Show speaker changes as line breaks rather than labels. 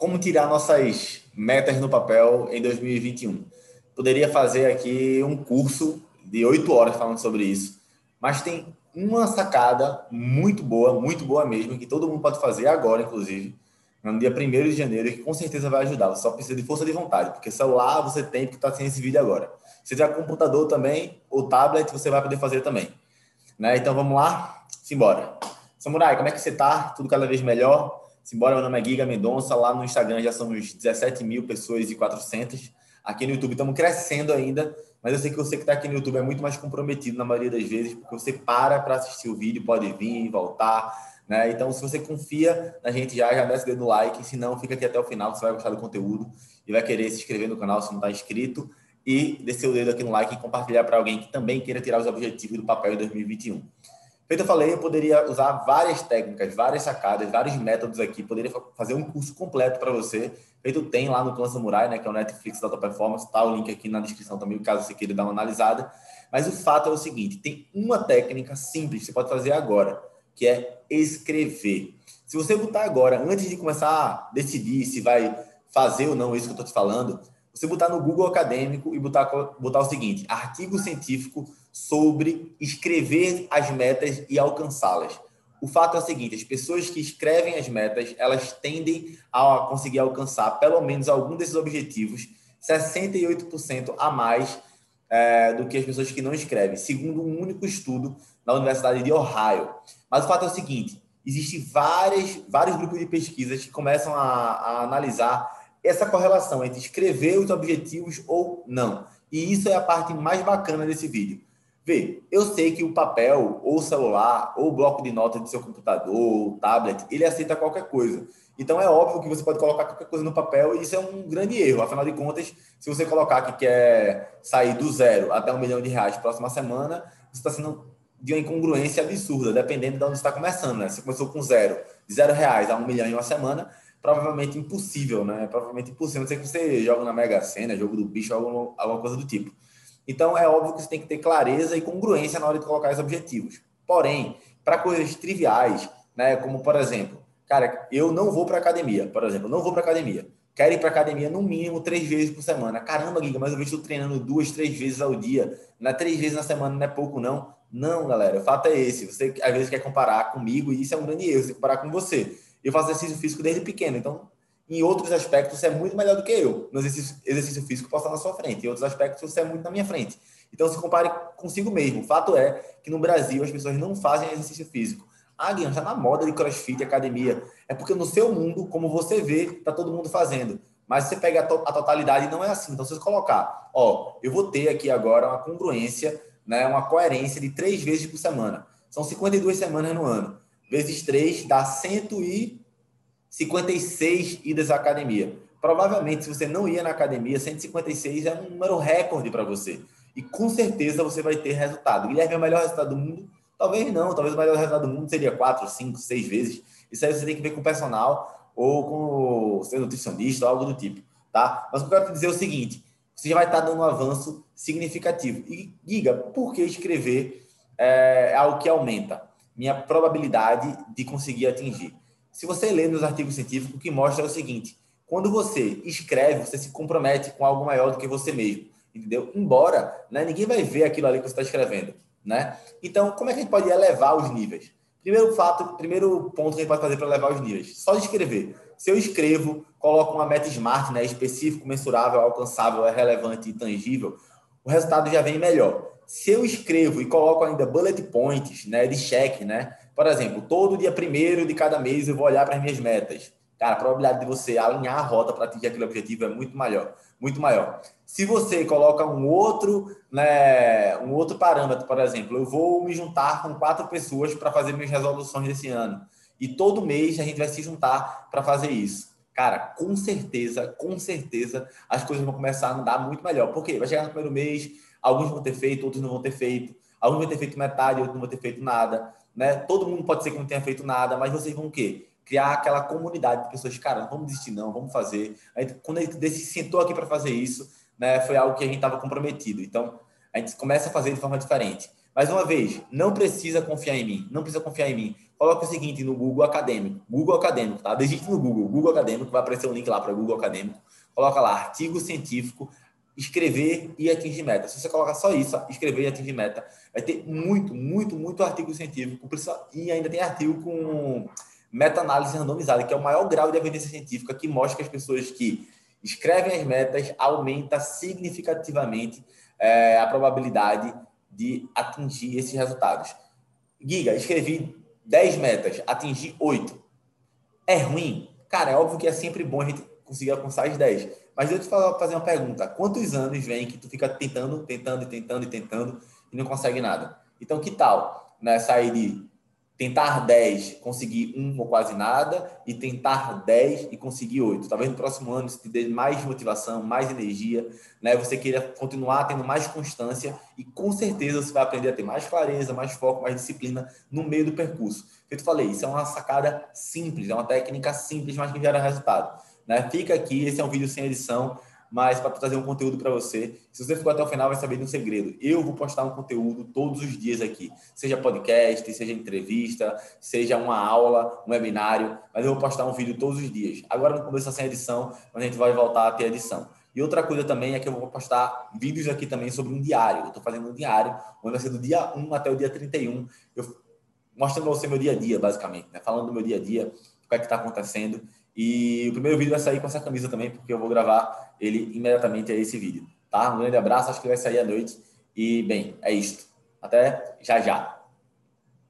como tirar nossas metas no papel em 2021. Poderia fazer aqui um curso de oito horas falando sobre isso, mas tem uma sacada muito boa, muito boa mesmo, que todo mundo pode fazer agora, inclusive, no dia 1 de janeiro, que com certeza vai ajudar. Você só precisa de força de vontade, porque celular você tem, porque está sem esse vídeo agora. Se tiver computador também, ou tablet, você vai poder fazer também. Né? Então vamos lá? Simbora. Samurai, como é que você tá? Tudo cada vez melhor? Simbora, meu nome é Giga Mendonça. Lá no Instagram já somos 17 mil pessoas e 400. Aqui no YouTube estamos crescendo ainda, mas eu sei que você que está aqui no YouTube é muito mais comprometido na maioria das vezes, porque você para para assistir o vídeo, pode vir, voltar, né? Então, se você confia na gente já, já desce o dedo no like, se não, fica aqui até o final, você vai gostar do conteúdo e vai querer se inscrever no canal se não está inscrito e descer o dedo aqui no like e compartilhar para alguém que também queira tirar os objetivos do papel em 2021. Feito eu falei, eu poderia usar várias técnicas, várias sacadas, vários métodos aqui, poderia fazer um curso completo para você. Feito tem lá no Clã Samurai, né, que é o Netflix da Alta Performance, tá o link aqui na descrição também, caso você queira dar uma analisada. Mas o fato é o seguinte, tem uma técnica simples que você pode fazer agora, que é escrever. Se você botar agora, antes de começar a decidir se vai fazer ou não isso que eu estou te falando, você botar no Google Acadêmico e botar, botar o seguinte: artigo científico sobre escrever as metas e alcançá-las. O fato é o seguinte: as pessoas que escrevem as metas, elas tendem a conseguir alcançar pelo menos algum desses objetivos 68% a mais é, do que as pessoas que não escrevem, segundo um único estudo da Universidade de Ohio. Mas o fato é o seguinte: existem várias, vários grupos de pesquisas que começam a, a analisar essa correlação entre escrever os objetivos ou não. E isso é a parte mais bacana desse vídeo. Vê, eu sei que o papel, ou o celular, ou o bloco de notas do seu computador, ou tablet, ele aceita qualquer coisa. Então é óbvio que você pode colocar qualquer coisa no papel e isso é um grande erro. Afinal de contas, se você colocar que quer sair do zero até um milhão de reais próxima semana, você está sendo de uma incongruência absurda, dependendo de onde está começando. Né? Você começou com zero, de zero reais a um milhão em uma semana, provavelmente impossível, né? Provavelmente impossível. Não sei que você joga na Mega Sena, jogo do bicho, alguma, alguma coisa do tipo. Então, é óbvio que você tem que ter clareza e congruência na hora de colocar os objetivos. Porém, para coisas triviais, né? Como, por exemplo, cara, eu não vou para academia, por exemplo, não vou para academia. Quero ir para academia no mínimo três vezes por semana. Caramba, Giga, mas eu estou treinando duas, três vezes ao dia. Não é três vezes na semana, não é pouco, não. Não, galera, o fato é esse. Você às vezes quer comparar comigo e isso é um grande erro, você comparar com você. Eu faço exercício físico desde pequeno, então em outros aspectos você é muito melhor do que eu. No exercício, exercício físico posso estar na sua frente, em outros aspectos você é muito na minha frente. Então se compare consigo mesmo. O fato é que no Brasil as pessoas não fazem exercício físico. Ah, Guilherme, está na moda de crossfit, academia. É porque no seu mundo, como você vê, está todo mundo fazendo. Mas você pega a, to a, totalidade, não é assim. Então, se você colocar, ó, eu vou ter aqui agora uma congruência, né, uma coerência de três vezes por semana. São 52 semanas no ano vezes 3 dá 156 idas à academia. Provavelmente, se você não ia na academia, 156 é um número recorde para você. E com certeza você vai ter resultado. Guilherme é o melhor resultado do mundo? Talvez não. Talvez o melhor resultado do mundo seria 4, 5, 6 vezes. Isso aí você tem que ver com o personal ou com o seu nutricionista algo do tipo. Tá? Mas o que eu quero te dizer é o seguinte: você já vai estar dando um avanço significativo. E, Giga, por que escrever é algo que aumenta? minha probabilidade de conseguir atingir. Se você lê nos artigos científicos, o que mostra é o seguinte: quando você escreve, você se compromete com algo maior do que você mesmo, entendeu? Embora né, ninguém vai ver aquilo ali que você está escrevendo, né? Então, como é que a gente pode elevar os níveis? Primeiro fato, primeiro ponto que a gente pode fazer para elevar os níveis, só escrever. Se eu escrevo, coloco uma meta smart, né, específico, mensurável, alcançável, é relevante e tangível, o resultado já vem melhor se eu escrevo e coloco ainda bullet points, né, de cheque, né? Por exemplo, todo dia primeiro de cada mês eu vou olhar para as minhas metas. Cara, a probabilidade de você alinhar a rota para atingir aquele objetivo é muito maior, muito maior. Se você coloca um outro, né, um outro parâmetro, por exemplo, eu vou me juntar com quatro pessoas para fazer minhas resoluções desse ano. E todo mês a gente vai se juntar para fazer isso. Cara, com certeza, com certeza, as coisas vão começar a andar muito melhor. Por quê? Vai chegar no primeiro mês, Alguns vão ter feito, outros não vão ter feito. Alguns vão ter feito metade, outros não vão ter feito nada. Né? Todo mundo pode ser que não tenha feito nada, mas vocês vão o quê? Criar aquela comunidade de pessoas, cara, não vamos desistir não, vamos fazer. Aí, quando a gente se sentou aqui para fazer isso, né, foi algo que a gente estava comprometido. Então, a gente começa a fazer de forma diferente. Mais uma vez, não precisa confiar em mim, não precisa confiar em mim. Coloque o seguinte no Google Acadêmico, Google Acadêmico, tá? Digite no Google, Google Acadêmico, vai aparecer um link lá para Google Acadêmico. Coloca lá, artigo científico, escrever e atingir meta. Se você colocar só isso, escrever e atingir meta, vai ter muito, muito, muito artigo científico e ainda tem artigo com meta-análise randomizada, que é o maior grau de evidência científica que mostra que as pessoas que escrevem as metas aumenta significativamente é, a probabilidade de atingir esses resultados. Giga, escrevi 10 metas, atingi 8. É ruim? Cara, é óbvio que é sempre bom a gente conseguir alcançar as 10. Mas eu te fazer uma pergunta. Quantos anos vem que tu fica tentando, tentando, tentando e tentando e não consegue nada? Então, que tal né, sair de tentar 10, conseguir um ou quase nada, e tentar 10 e conseguir 8. Talvez no próximo ano isso te dê mais motivação, mais energia, né? Você queira continuar tendo mais constância e com certeza você vai aprender a ter mais clareza, mais foco, mais disciplina no meio do percurso. Eu te falei, isso é uma sacada simples, é uma técnica simples, mas que gera resultado. Né? Fica aqui, esse é um vídeo sem edição, mas para trazer um conteúdo para você. Se você ficou até o final, vai saber de um segredo. Eu vou postar um conteúdo todos os dias aqui, seja podcast, seja entrevista, seja uma aula, um webinário, mas eu vou postar um vídeo todos os dias. Agora no começo sem edição, mas a gente vai voltar a ter edição. E outra coisa também é que eu vou postar vídeos aqui também sobre um diário. Eu estou fazendo um diário, onde vai ser do dia 1 até o dia 31, eu mostrando você meu dia a dia, basicamente, né? falando do meu dia a dia, o que é que está acontecendo. E o primeiro vídeo vai sair com essa camisa também, porque eu vou gravar ele imediatamente a esse vídeo. Tá? Um grande abraço, acho que vai sair à noite. E, bem, é isto. Até já já.